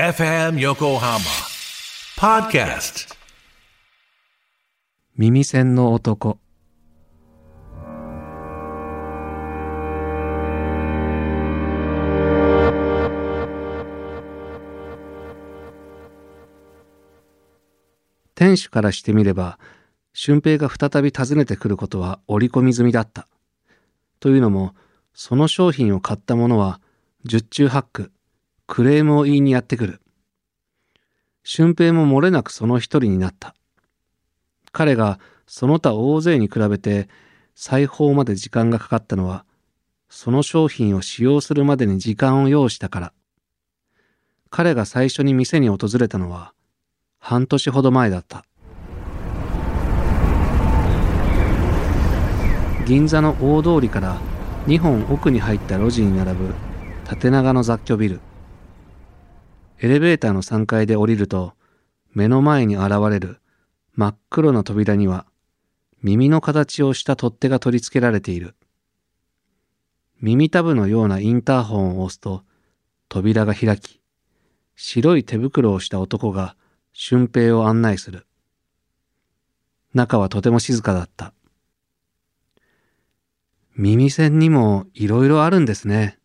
FM Yokohama Podcast. 耳栓の男。店主からしてみれば俊平が再び訪ねてくることは織り込み済みだった。というのもその商品を買った者は十中八九。クレームを言いにやってくる俊平も漏れなくその一人になった彼がその他大勢に比べて裁縫まで時間がかかったのは、その商品を使用するまでに時間を要したから。彼が最初に店に訪れたのは半年ほど前だった。銀座の大通りから2本奥に入った路地に並ぶ縦長の雑居ビル。エレベーターの3階で降りると目の前に現れる真っ黒な扉には耳の形をした取っ手が取り付けられている。耳たぶのようなインターホンを押すと扉が開き、白い手袋をした男が俊平を案内する。中はとても静かだった。耳栓にもいろいろあるんですね。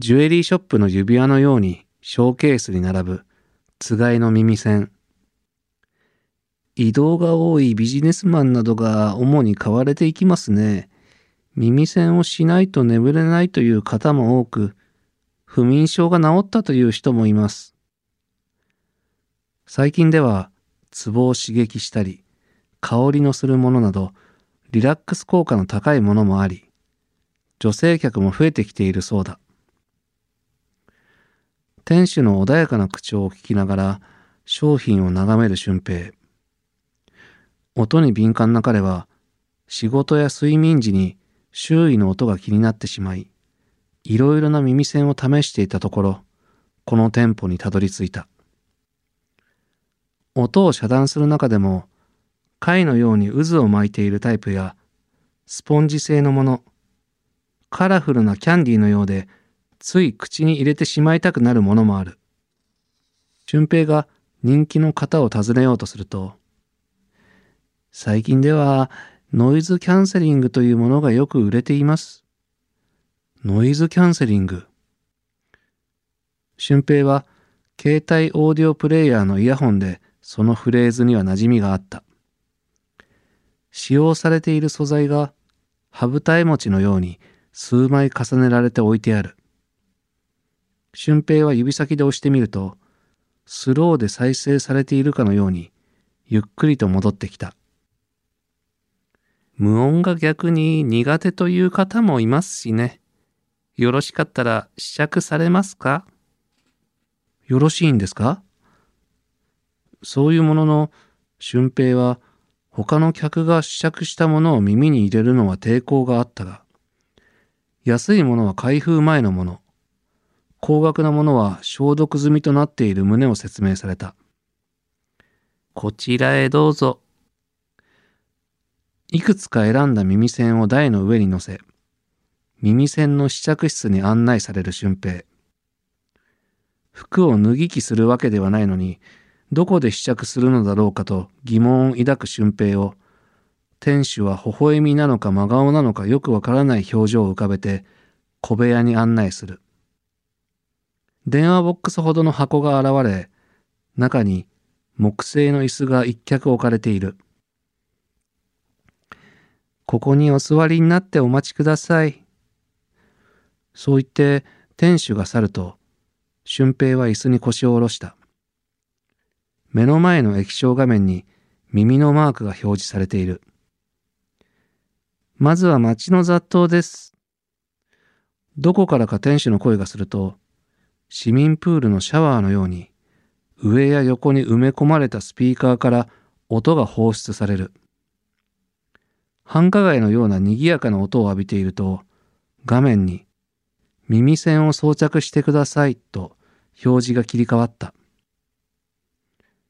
ジュエリーショップの指輪のようにショーケースに並ぶつがいの耳栓。移動が多いビジネスマンなどが主に買われていきますね。耳栓をしないと眠れないという方も多く、不眠症が治ったという人もいます。最近では、ツボを刺激したり、香りのするものなど、リラックス効果の高いものもあり、女性客も増えてきているそうだ。店主の穏やかな口調を聞きながら、商品を眺める俊平。音に敏感な彼は仕事や睡眠時に周囲の音が気になってしまい、いろいろな耳栓を試していたところ、この店舗にたどり着いた。音を遮断する中でも、貝のように渦を巻いているタイプや、スポンジ製のもの、カラフルなキャンディーのようで、つい口に入れてしまいたくなるものもある。俊平が人気の方を訪ねようとすると、最近ではノイズキャンセリングというものがよく売れています。ノイズキャンセリング。俊平は携帯オーディオプレイヤーのイヤホンでそのフレーズには馴染みがあった。使用されている素材が羽二重餅のように数枚重ねられて置いてある。俊平は指先で押してみると、スローで再生されているかのように、ゆっくりと戻ってきた。無音が逆に苦手という方もいますしね。よろしかったら試着されますか？よろしいんですか？そういうものの、俊平は他の客が試着したものを耳に入れるのは抵抗があったが、安いものは開封前のもの、高額なものは消毒済みとなっている旨を説明された。こちらへどうぞ。いくつか選んだ耳栓を台の上に乗せ、耳栓の試着室に案内される俊平。服を脱ぎ着するわけではないのに、どこで試着するのだろうかと疑問を抱く俊平を、店主は微笑みなのか真顔なのかよくわからない表情を浮かべて小部屋に案内する。電話ボックスほどの箱が現れ、中に木製の椅子が一脚置かれている。ここにお座りになってお待ちください。そう言って店主が去ると、俊平は椅子に腰を下ろした。目の前の液晶画面に耳のマークが表示されている。まずは街の雑踏です。どこからか店主の声がすると、市民プールのシャワーのように上や横に埋め込まれたスピーカーから音が放出される。繁華街のような賑やかな音を浴びていると画面に耳栓を装着してくださいと表示が切り替わった。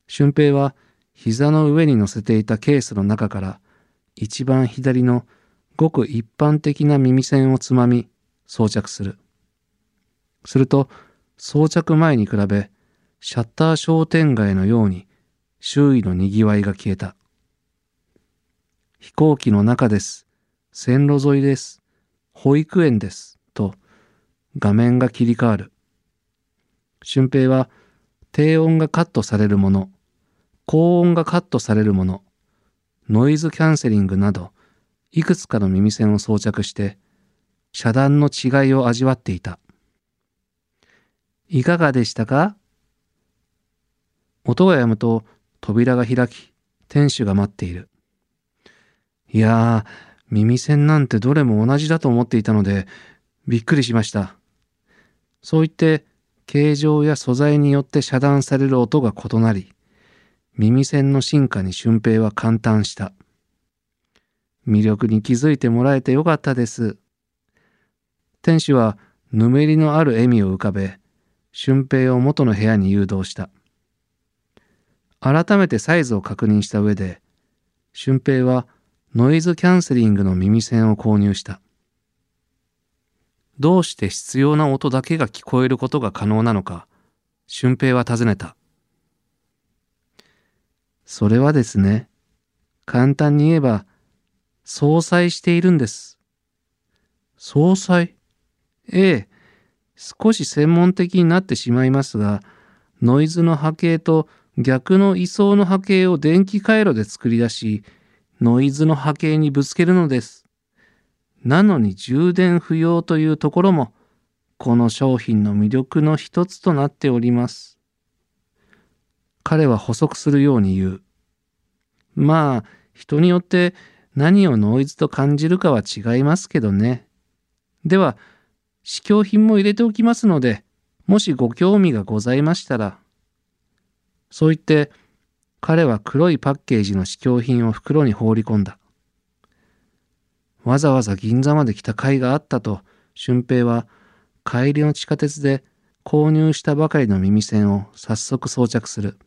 俊平は膝の上に乗せていたケースの中から一番左のごく一般的な耳栓をつまみ装着する。すると装着前に比べシャッター商店街のように周囲の賑わいが消えた。飛行機の中です。線路沿いです。保育園です。と画面が切り替わる。俊平は低音がカットされるもの、高音がカットされるもの、ノイズキャンセリングなど、いくつかの耳栓を装着して、遮断の違いを味わっていた。いかがでしたか？音が止むと扉が開き、店主が待っている。いやー、耳栓なんてどれも同じだと思っていたので、びっくりしました。そう言って、形状や素材によって遮断される音が異なり、耳栓の進化に俊平は感嘆した。魅力に気づいてもらえてよかったです。店主はぬめりのある笑みを浮かべ、俊平を元の部屋に誘導した。改めてサイズを確認した上で、俊平はノイズキャンセリングの耳栓を購入した。どうして必要な音だけが聞こえることが可能なのか、俊平は尋ねた。それはですね、簡単に言えば、相殺しているんです。相殺？ええ、少し専門的になってしまいますが、ノイズの波形と逆の位相の波形を電気回路で作り出し、ノイズの波形にぶつけるのです。なのに充電不要というところも、この商品の魅力の一つとなっております。彼は補足するように言う。まあ、人によって何をノイズと感じるかは違いますけどね。では、試供品も入れておきますので、もしご興味がございましたら。そう言って、彼は黒いパッケージの試供品を袋に放り込んだ。わざわざ銀座まで来た甲斐があったと、俊平は帰りの地下鉄で購入したばかりの耳栓を早速装着する。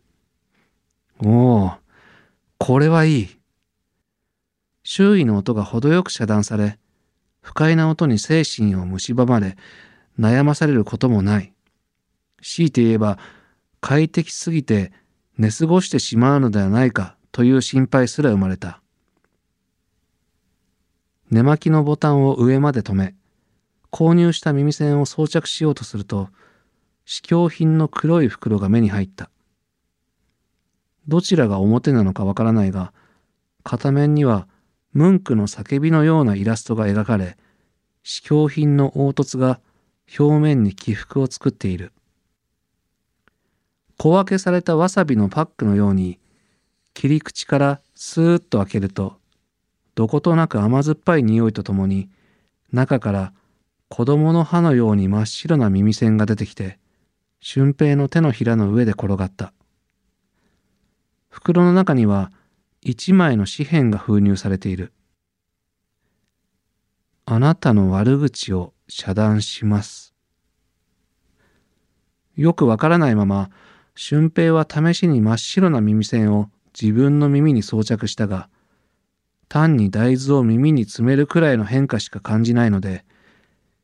おお、これはいい。周囲の音が程よく遮断され、不快な音に精神を蝕まれ、悩まされることもない。強いて言えば、快適すぎて寝過ごしてしまうのではないかという心配すら生まれた。寝巻きのボタンを上まで止め、購入した耳栓を装着しようとすると、試供品の黒い袋が目に入った。どちらが表なのかわからないが、片面にはムンクの叫びのようなイラストが描かれ、試供品の凹凸が表面に起伏を作っている。小分けされたわさびのパックのように切り口からスーッと開けるとどことなく甘酸っぱい匂いとともに中から子供の歯のように真っ白な耳栓が出てきて俊平の手のひらの上で転がった袋の中には一枚の紙幣が封入されている。あなたの悪口を遮断します。よくわからないまま俊平は試しに真っ白な耳栓を自分の耳に装着したが、単に大豆を耳に詰めるくらいの変化しか感じないので、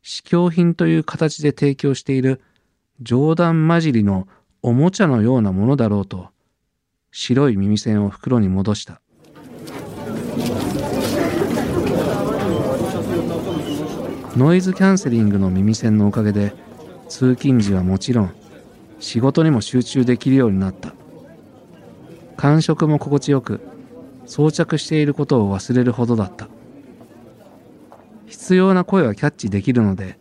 試供品という形で提供している冗談交じりのおもちゃのようなものだろうと、白い耳栓を袋に戻した。ノイズキャンセリングの耳栓のおかげで、通勤時はもちろん、仕事にも集中できるようになった。感触も心地よく装着していることを忘れるほどだった。必要な声はキャッチできるので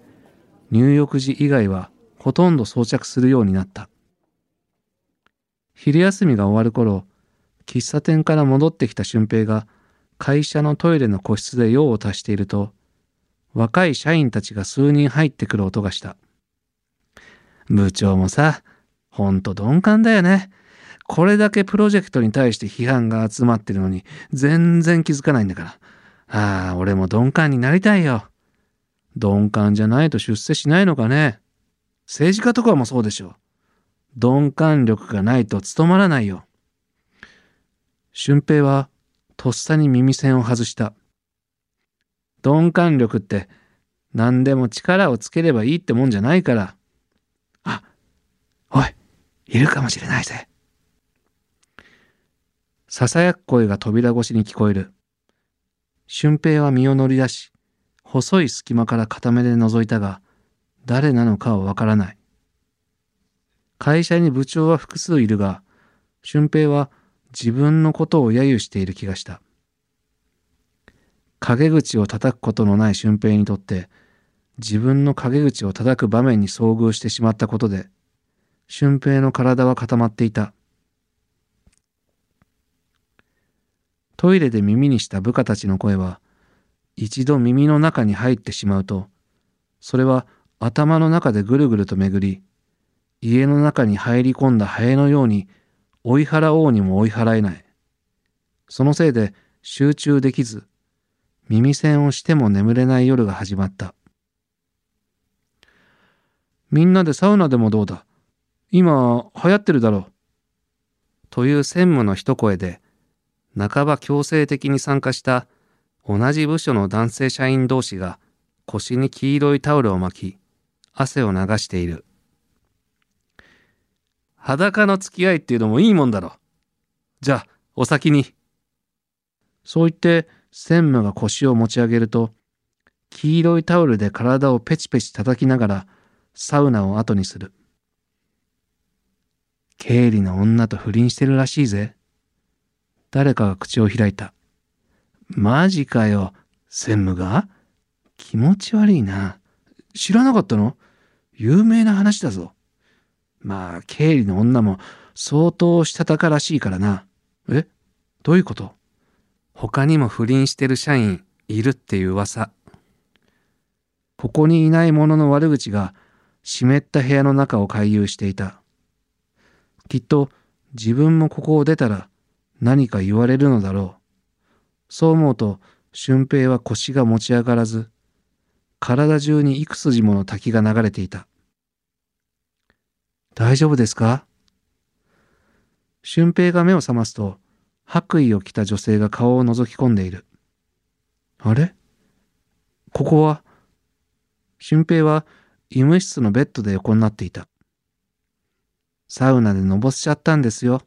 入浴時以外はほとんど装着するようになった。昼休みが終わる頃喫茶店から戻ってきた俊平が会社のトイレの個室で用を足していると若い社員たちが数人入ってくる音がした部長もさ、ほんと鈍感だよね。これだけプロジェクトに対して批判が集まってるのに全然気づかないんだから。ああ、俺も鈍感になりたいよ。鈍感じゃないと出世しないのかね。政治家とかもそうでしょ。鈍感力がないと務まらないよ。俊平はとっさに耳栓を外した。鈍感力って何でも力をつければいいってもんじゃないから。あ、おい、いるかもしれないぜ。ささやく声が扉越しに聞こえる。俊平は身を乗り出し、細い隙間から片目で覗いたが、誰なのかはわからない。会社に部長は複数いるが、俊平は自分のことを揶揄している気がした。陰口を叩くことのない俊平にとって、自分の陰口を叩く場面に遭遇してしまったことで、俊平の体は固まっていた。トイレで耳にした部下たちの声は、一度耳の中に入ってしまうと、それは頭の中でぐるぐると巡り、家の中に入り込んだハエのように追い払おうにも追い払えない。そのせいで集中できず、耳栓をしても眠れない夜が始まった。みんなでサウナでもどうだ？今流行ってるだろう。という専務の一声で、半ば強制的に参加した同じ部署の男性社員同士が腰に黄色いタオルを巻き、汗を流している。裸の付き合いっていうのもいいもんだろ。じゃあ、お先に。そう言って専務が腰を持ち上げると、黄色いタオルで体をペチペチ叩きながらサウナを後にする。経理の女と不倫してるらしいぜ。誰かが口を開いた。マジかよ、専務が気持ち悪いな。知らなかったの？有名な話だぞ。まあ、経理の女も相当したたからしいからな。え？どういうこと？他にも不倫してる社員いるっていう噂。ここにいない者の悪口が湿った部屋の中を回遊していた。きっと自分もここを出たら何か言われるのだろう。そう思うと俊平は腰が持ち上がらず、体中に幾筋もの滝が流れていた。大丈夫ですか？俊平が目を覚ますと、白衣を着た女性が顔を覗き込んでいる。あれ？ここは？俊平は医務室のベッドで横になっていた。サウナでのぼしちゃったんですよ。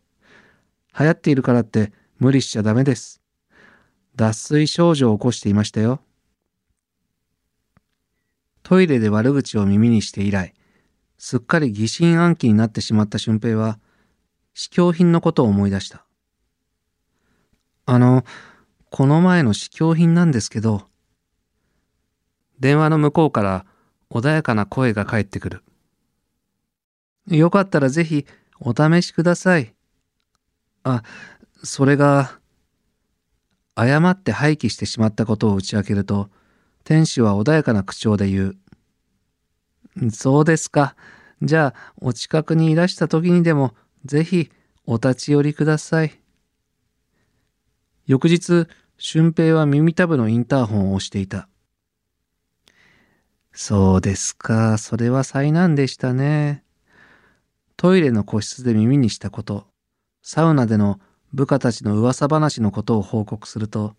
流行っているからって無理しちゃダメです。脱水症状を起こしていましたよ。トイレで悪口を耳にして以来、すっかり疑心暗鬼になってしまった俊平は、試供品のことを思い出した。あの、この前の試供品なんですけど、電話の向こうから穏やかな声が返ってくる。よかったらぜひお試しください。あ、それが、誤って廃棄してしまったことを打ち明けると、天使は穏やかな口調で言う。そうですか。じゃあ、お近くにいらした時にでも、ぜひお立ち寄りください。翌日、俊平は耳たぶのインターホンを押していた。そうですか。それは災難でしたね。トイレの個室で耳にしたこと、サウナでの部下たちの噂話のことを報告すると、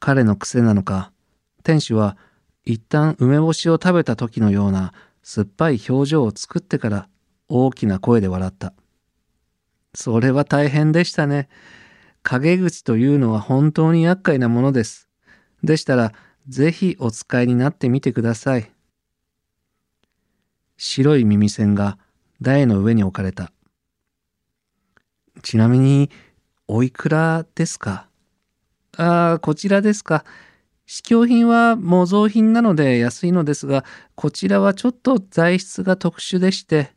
彼の癖なのか、店主は一旦梅干しを食べた時のような酸っぱい表情を作ってから大きな声で笑った。それは大変でしたね。陰口というのは本当に厄介なものです。でしたら、ぜひお使いになってみてください。白い耳栓が台の上に置かれた。ちなみに、おいくらですか？ああ、こちらですか。試供品は模造品なので安いのですが、こちらはちょっと材質が特殊でして、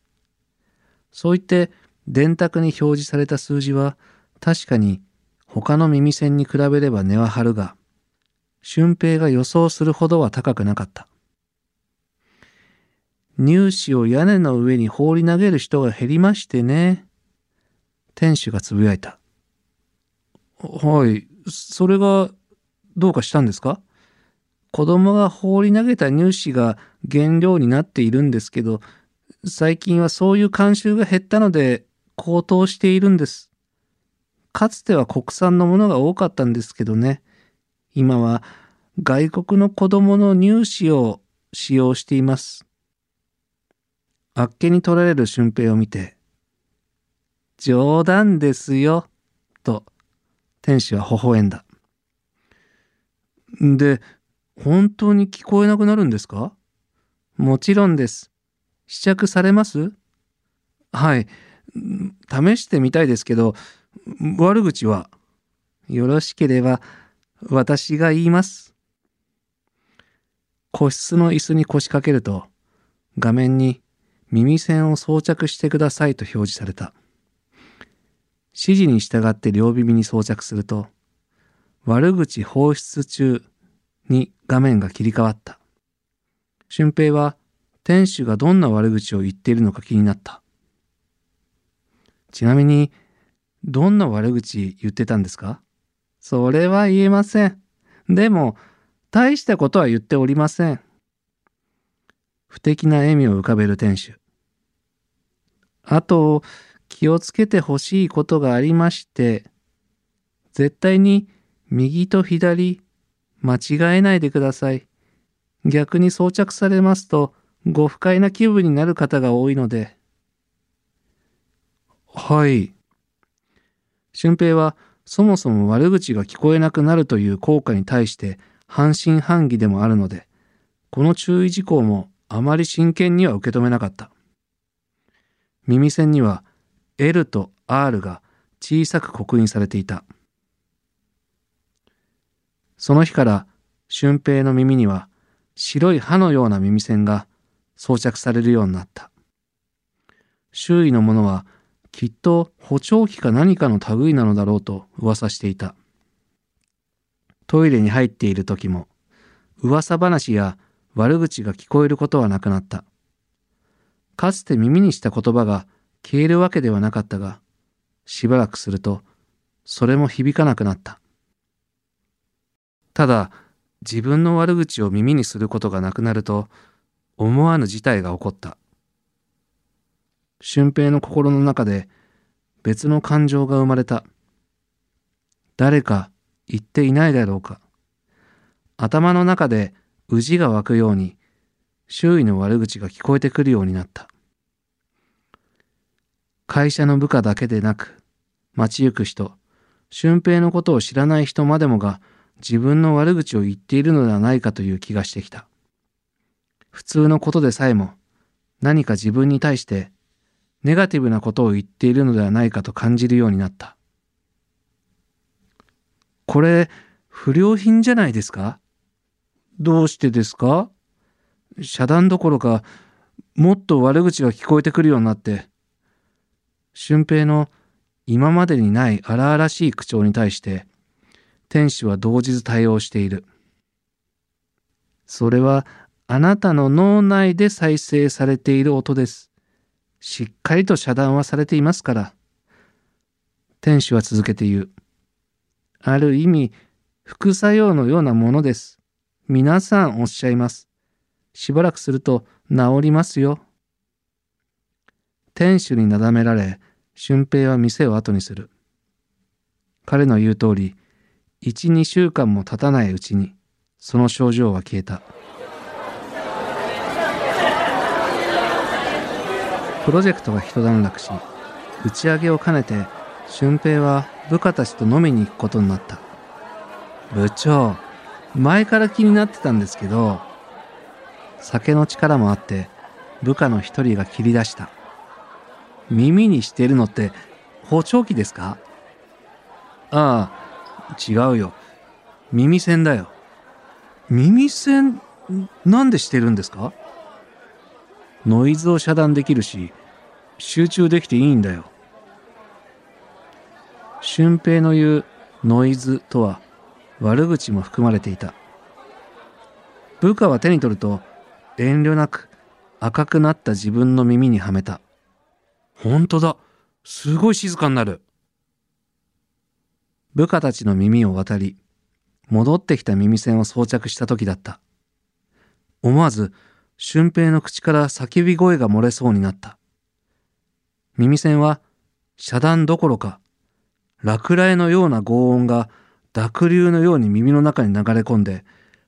そう言って電卓に表示された数字は確かに他の耳栓に比べれば値は張るが、俊平が予想するほどは高くなかった。乳歯を屋根の上に放り投げる人が減りましてね。店主がつぶやいた。はい、それがどうかしたんですか？子供が放り投げた乳歯が原料になっているんですけど、最近はそういう慣習が減ったので高騰しているんです。かつては国産のものが多かったんですけどね。今は外国の子供の乳歯を使用しています。あっけに取られる俊平を見て、冗談ですよ、と、天使は微笑んだ。で、本当に聞こえなくなるんですか？もちろんです。試着されます？はい。試してみたいですけど、悪口は、よろしければ、私が言います。個室の椅子に腰掛けると、画面に耳栓を装着してくださいと表示された。指示に従って両耳に装着すると、悪口放出中に画面が切り替わった。俊平は店主がどんな悪口を言っているのか気になった。ちなみに、どんな悪口言ってたんですか？それは言えません。でも、大したことは言っておりません。不敵な笑みを浮かべる店主。あと、気をつけてほしいことがありまして、絶対に右と左、間違えないでください。逆に装着されますと、ご不快な気分になる方が多いので。はい。俊平は、そもそも悪口が聞こえなくなるという効果に対して半信半疑でもあるので、この注意事項もあまり真剣には受け止めなかった。耳栓には L と R が小さく刻印されていた。その日から俊平の耳には白い歯のような耳栓が装着されるようになった。周囲の者はきっと補聴器か何かの類なのだろうと噂していた。トイレに入っている時も噂話や悪口が聞こえることはなくなった。かつて耳にした言葉が消えるわけではなかったが、しばらくするとそれも響かなくなった。ただ、自分の悪口を耳にすることがなくなると、思わぬ事態が起こった。俊平の心の中で別の感情が生まれた。誰か言っていないだろうか。頭の中で宇治が湧くように周囲の悪口が聞こえてくるようになった。会社の部下だけでなく、街行く人、俊平のことを知らない人までもが自分の悪口を言っているのではないかという気がしてきた。普通のことでさえも何か自分に対してネガティブなことを言っているのではないかと感じるようになった。これ、不良品じゃないですか？どうしてですか？遮断どころか、もっと悪口が聞こえてくるようになって、俊平の今までにない荒々しい口調に対して、天使は動じず対応している。それはあなたの脳内で再生されている音です。しっかりと遮断はされていますから。天使は続けて言う。ある意味、副作用のようなものです。皆さんおっしゃいます。しばらくすると治りますよ。店主になだめられ、俊平は店を後にする。彼の言う通り、一、二週間も経たないうちに、その症状は消えた。プロジェクトが一段落し、打ち上げを兼ねて、俊平は部下たちと飲みに行くことになった。部長、前から気になってたんですけど、酒の力もあって、部下の一人が切り出した。耳にしてるのって補聴器ですか？ああ、違うよ。耳栓だよ。耳栓、なんでしてるんですか？ノイズを遮断できるし、集中できていいんだよ。俊平の言うノイズとは悪口も含まれていた。部下は手に取ると遠慮なく赤くなった自分の耳にはめた。ほんとだ。すごい静かになる。部下たちの耳を渡り、戻ってきた耳栓を装着した時だった。思わず、俊平の口から叫び声が漏れそうになった。耳栓は遮断どころか、落雷のような轟音が濁流のように耳の中に流れ込んで、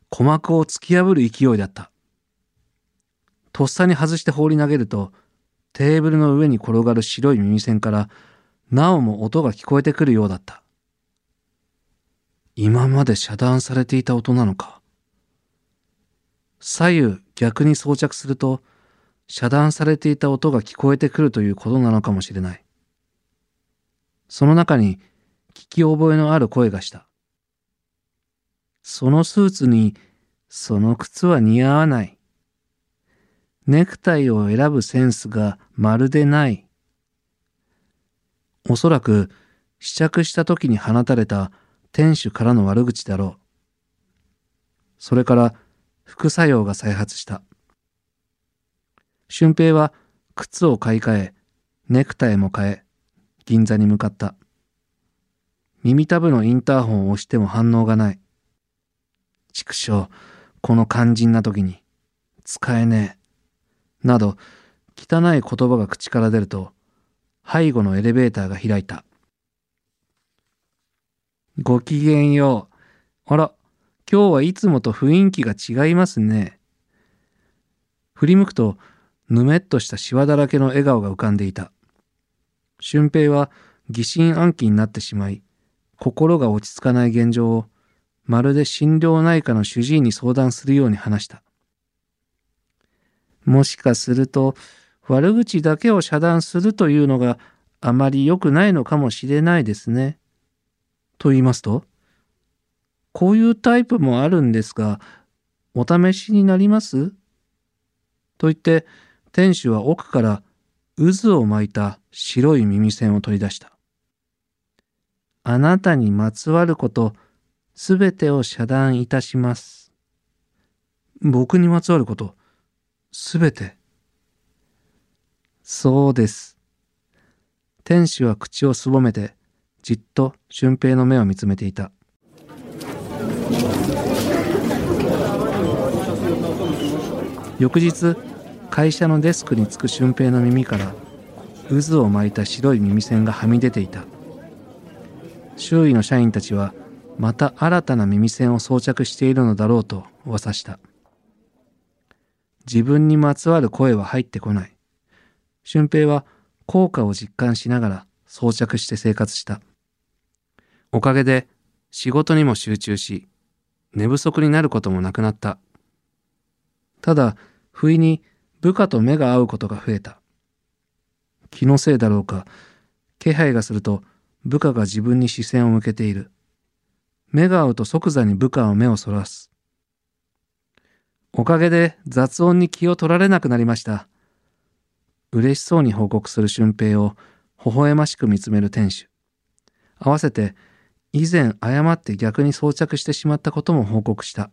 鼓膜を突き破る勢いだった。とっさに外して放り投げると、テーブルの上に転がる白い耳栓から、なおも音が聞こえてくるようだった。今まで遮断されていた音なのか。左右逆に装着すると、遮断されていた音が聞こえてくるということなのかもしれない。その中に聞き覚えのある声がした。そのスーツにその靴は似合わない。ネクタイを選ぶセンスがまるでない。おそらく試着した時に放たれた店主からの悪口だろう。それから副作用が再発した。俊平は靴を買い替え、ネクタイも変え、銀座に向かった。耳たぶのインターホンを押しても反応がない。畜生、この肝心な時に、使えねえ。など、汚い言葉が口から出ると、背後のエレベーターが開いた。ごきげんよう。あら、今日はいつもと雰囲気が違いますね。振り向くと、ぬめっとしたシワだらけの笑顔が浮かんでいた。俊平は疑心暗鬼になってしまい、心が落ち着かない現状を、まるで心療内科の主治医に相談するように話した。もしかすると、悪口だけを遮断するというのがあまり良くないのかもしれないですね。と言いますと、こういうタイプもあるんですが、お試しになります？と言って、店主は奥から渦を巻いた白い耳栓を取り出した。あなたにまつわること、すべてを遮断いたします。僕にまつわること、すべて。そうです。天使は口をすぼめて、じっと俊平の目を見つめていた。翌日、会社のデスクにつく俊平の耳から渦を巻いた白い耳栓がはみ出ていた。周囲の社員たちはまた新たな耳栓を装着しているのだろうと噂した。自分にまつわる声は入ってこない。俊平は効果を実感しながら装着して生活した。おかげで仕事にも集中し寝不足になることもなくなったただ不意に部下と目が合うことが増えた。気のせいだろうか、気配がすると部下が自分に視線を向けている。目が合うと即座に部下は目をそらす。おかげで雑音に気を取られなくなりました。嬉しそうに報告する俊平を微笑ましく見つめる店主。合わせて以前誤って逆に装着してしまったことも報告した。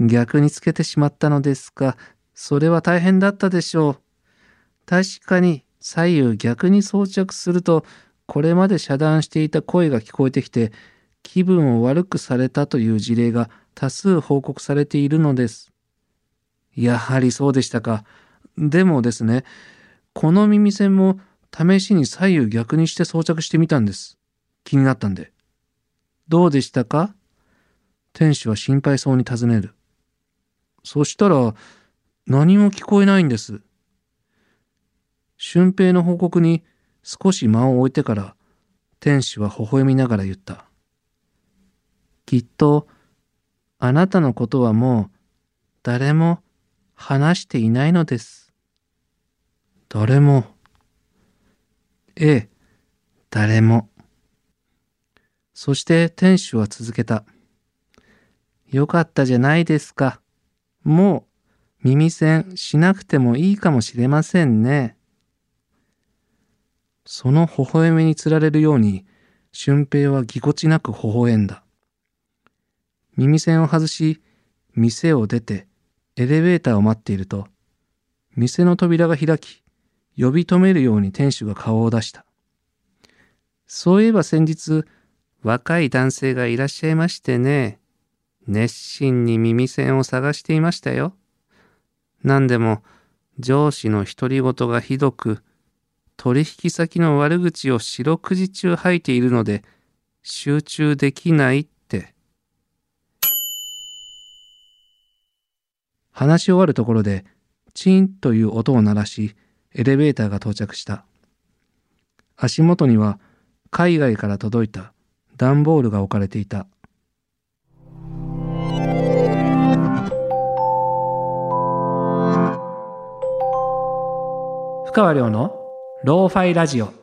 逆につけてしまったのですが、それは大変だったでしょう。確かに左右逆に装着すると、これまで遮断していた声が聞こえてきて、気分を悪くされたという事例が多数報告されているのです。やはりそうでしたか。でもですね、この耳栓も試しに左右逆にして装着してみたんです。気になったんで。どうでしたか？店主は心配そうに尋ねる。そしたら、何も聞こえないんです。俊平の報告に少し間を置いてから、天使は微笑みながら言った。きっと、あなたのことはもう、誰も話していないのです。誰も。ええ、誰も。そして天使は続けた。よかったじゃないですか。もう耳栓しなくてもいいかもしれませんね。その微笑みにつられるように、俊平はぎこちなく微笑んだ。耳栓を外し、店を出てエレベーターを待っていると、店の扉が開き、呼び止めるように店主が顔を出した。そういえば先日、若い男性がいらっしゃいましてね。熱心に耳栓を探していましたよ。何でも、上司の独り言がひどく、取引先の悪口を四六時中吐いているので、集中できないって。話し終わるところで、チンという音を鳴らし、エレベーターが到着した。足元には、海外から届いた段ボールが置かれていた。深川亮のローファイラジオ。